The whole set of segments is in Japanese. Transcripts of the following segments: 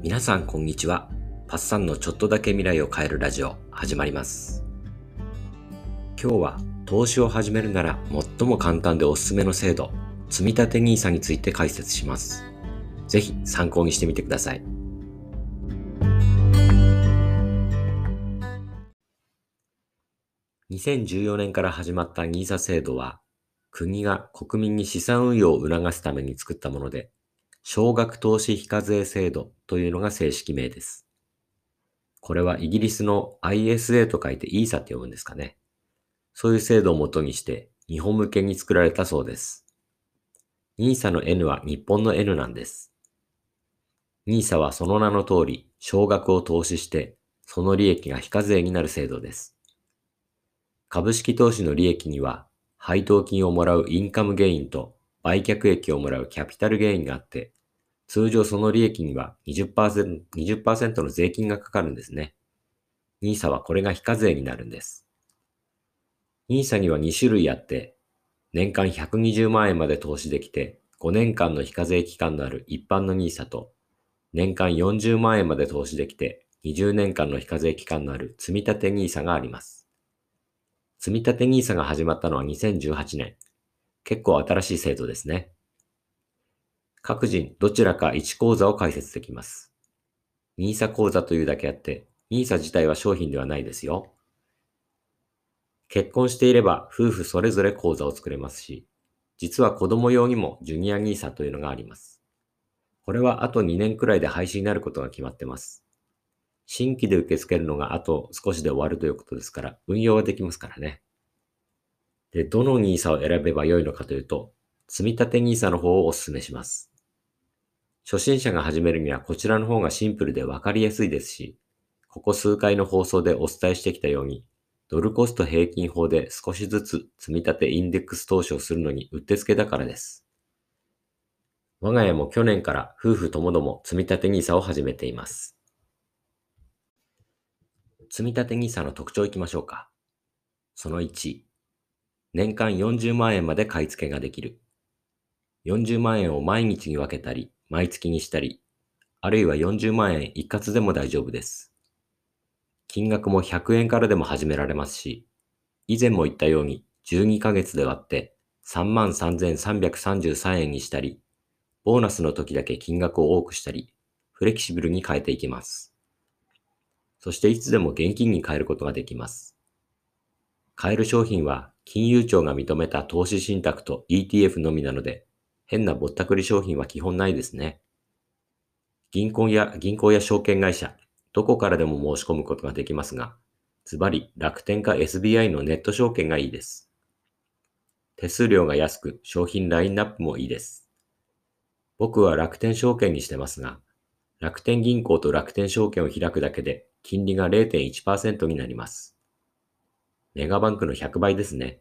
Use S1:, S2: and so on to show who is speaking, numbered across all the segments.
S1: 皆さんこんにちは。パッサンのちょっとだけ未来を変えるラジオ始まります。今日は投資を始めるなら最も簡単でおすすめの制度、積立 NISA について解説します。ぜひ参考にしてみてください。2014年から始まった NISA 制度は、国が国民に資産運用を促すために作ったもので、少額投資非課税制度というのが正式名です。これはイギリスの ISA と書いて ESA って読むんですかね。そういう制度をもとにして日本向けに作られたそうです。NISA の N は日本の N なんです。NISA はその名の通り少額を投資してその利益が非課税になる制度です。株式投資の利益には配当金をもらうインカムゲインと売却益をもらうキャピタルゲインがあって、通常その利益には 20%, 20の税金がかかるんですね。NISA はこれが非課税になるんです。NISA には2種類あって、年間120万円まで投資できて5年間の非課税期間のある一般の NISA と、年間40万円まで投資できて20年間の非課税期間のある積立 NISA があります。積立 NISA が始まったのは2018年。結構新しい制度ですね。各人どちらか1口座を開設できます。NISA 口座というだけあって、NISA 自体は商品ではないですよ。結婚していれば夫婦それぞれ口座を作れますし、実は子供用にもジュニア NISA というのがあります。これはあと2年くらいで廃止になることが決まってます。新規で受け付けるのがあと少しで終わるということですから、運用はできますからね。で、どの NISA を選べばよいのかというと、積立 NISA の方をお勧めします。初心者が始めるにはこちらの方がシンプルでわかりやすいですし、ここ数回の放送でお伝えしてきたように、ドルコスト平均法で少しずつ積み立てインデックス投資をするのにうってつけだからです。我が家も去年から夫婦ともども積み立て NISA を始めています。積み立て NISA の特徴いきましょうか。その1、年間40万円まで買い付けができる。40万円を毎日に分けたり、毎月にしたり、あるいは40万円一括でも大丈夫です。金額も100円からでも始められますし、以前も言ったように12ヶ月で割って33,333円にしたり、ボーナスの時だけ金額を多くしたり、フレキシブルに変えていきます。そしていつでも現金に変えることができます。買える商品は金融庁が認めた投資信託と ETF のみなので、変なぼったくり商品は基本ないですね。銀行や、銀行や証券会社、どこからでも申し込むことができますが、ズバリ楽天か SBI のネット証券がいいです。手数料が安く、商品ラインナップもいいです。僕は楽天証券にしてますが、楽天銀行と楽天証券を開くだけで金利が0.1%になります。メガバンクの100倍ですね。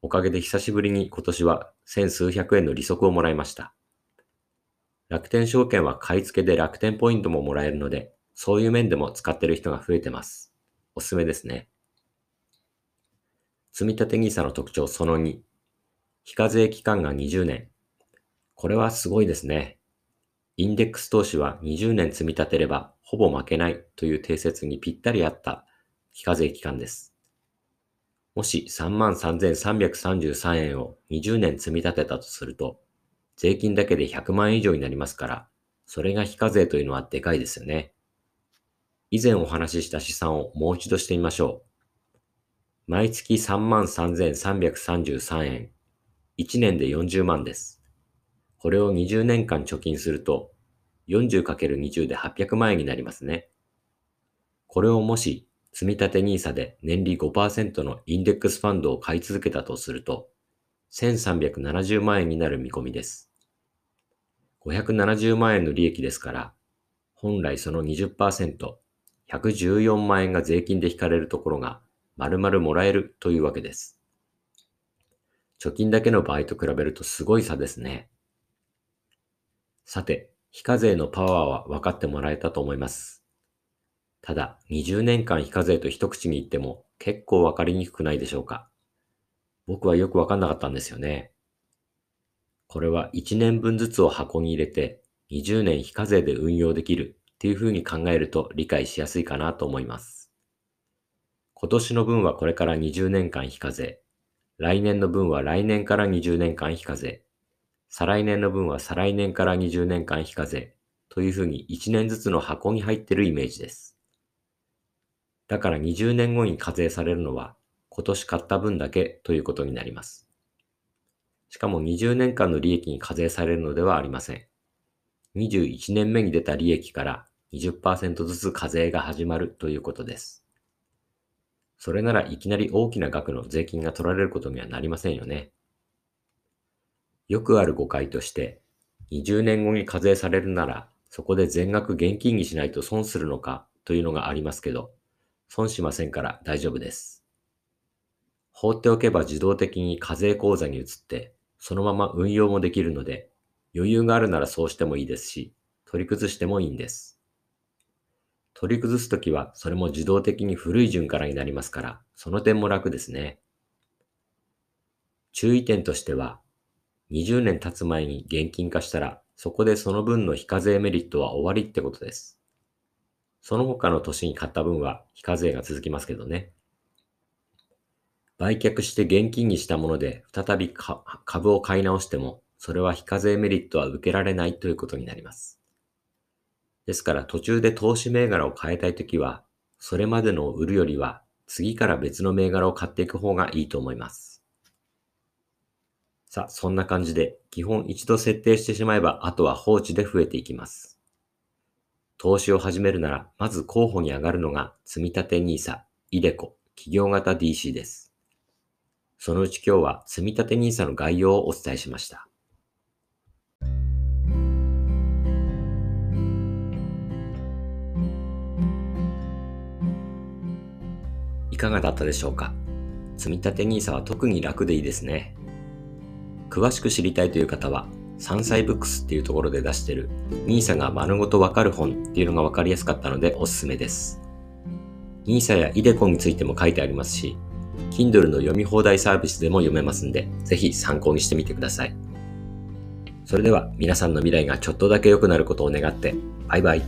S1: おかげで久しぶりに今年は千数百円の利息をもらいました。楽天証券は買い付けで楽天ポイントももらえるので、そういう面でも使ってる人が増えてます。おすすめですね。積立 NISA の特徴その2。非課税期間が20年。これはすごいですね。インデックス投資は20年積み立てればほぼ負けないという定説にぴったり合った非課税期間です。もし33,333円を20年積み立てたとすると、税金だけで100万円以上になりますから、それが非課税というのはでかいですよね。以前お話しした試算をもう一度してみましょう。毎月33,333円。1年で40万です。これを20年間貯金すると、40×20 で800万円になりますね。これをもし積立 NISA で年利5%のインデックスファンドを買い続けたとすると、1370万円になる見込みです。570万円の利益ですから、本来その20%、114万円が税金で引かれるところが丸々もらえるというわけです。貯金だけの場合と比べるとすごい差ですね。さて、非課税のパワーは分かってもらえたと思います。ただ、20年間非課税と一口に言っても結構わかりにくくないでしょうか。僕はよくわかんなかったんですよね。これは1年分ずつを箱に入れて、20年非課税で運用できるっていうふうに考えると理解しやすいかなと思います。今年の分はこれから20年間非課税。来年の分は来年から20年間非課税。再来年の分は再来年から20年間非課税。というふうに1年ずつの箱に入ってるイメージです。だから20年後に課税されるのは今年買った分だけということになります。しかも20年間の利益に課税されるのではありません。21年目に出た利益から20%ずつ課税が始まるということです。それならいきなり大きな額の税金が取られることにはなりませんよね。よくある誤解として、20年後に課税されるなら、そこで全額現金にしないと損するのかというのがありますけど、損しませんから大丈夫です。放っておけば自動的に課税口座に移って、そのまま運用もできるので、余裕があるならそうしてもいいですし、取り崩してもいいんです。取り崩すときはそれも自動的に古い順からになりますから、その点も楽ですね。注意点としては、20年経つ前に現金化したら、そこでその分の非課税メリットは終わりってことです。その他の年に買った分は非課税が続きますけどね。売却して現金にしたもので再び株を買い直しても、それは非課税メリットは受けられないということになります。ですから途中で投資銘柄を変えたいときは、それまでのを売るよりは次から別の銘柄を買っていく方がいいと思います。さあ、そんな感じで基本一度設定してしまえばあとは放置で増えていきます。投資を始めるなら、まず候補に上がるのが積立 NISA、イデコ、企業型 DC です。そのうち今日は積立 NISA の概要をお伝えしました。いかがだったでしょうか？積立 NISA は特に楽でいいですね。詳しく知りたいという方は、山菜ブックスっていうところで出してる NISA が丸ごとわかる本っていうのがわかりやすかったのでおすすめです。NISA や iDeCo についても書いてありますし、Kindle の読み放題サービスでも読めますんで、ぜひ参考にしてみてください。それでは皆さんの未来がちょっとだけ良くなることを願って、バイバイ。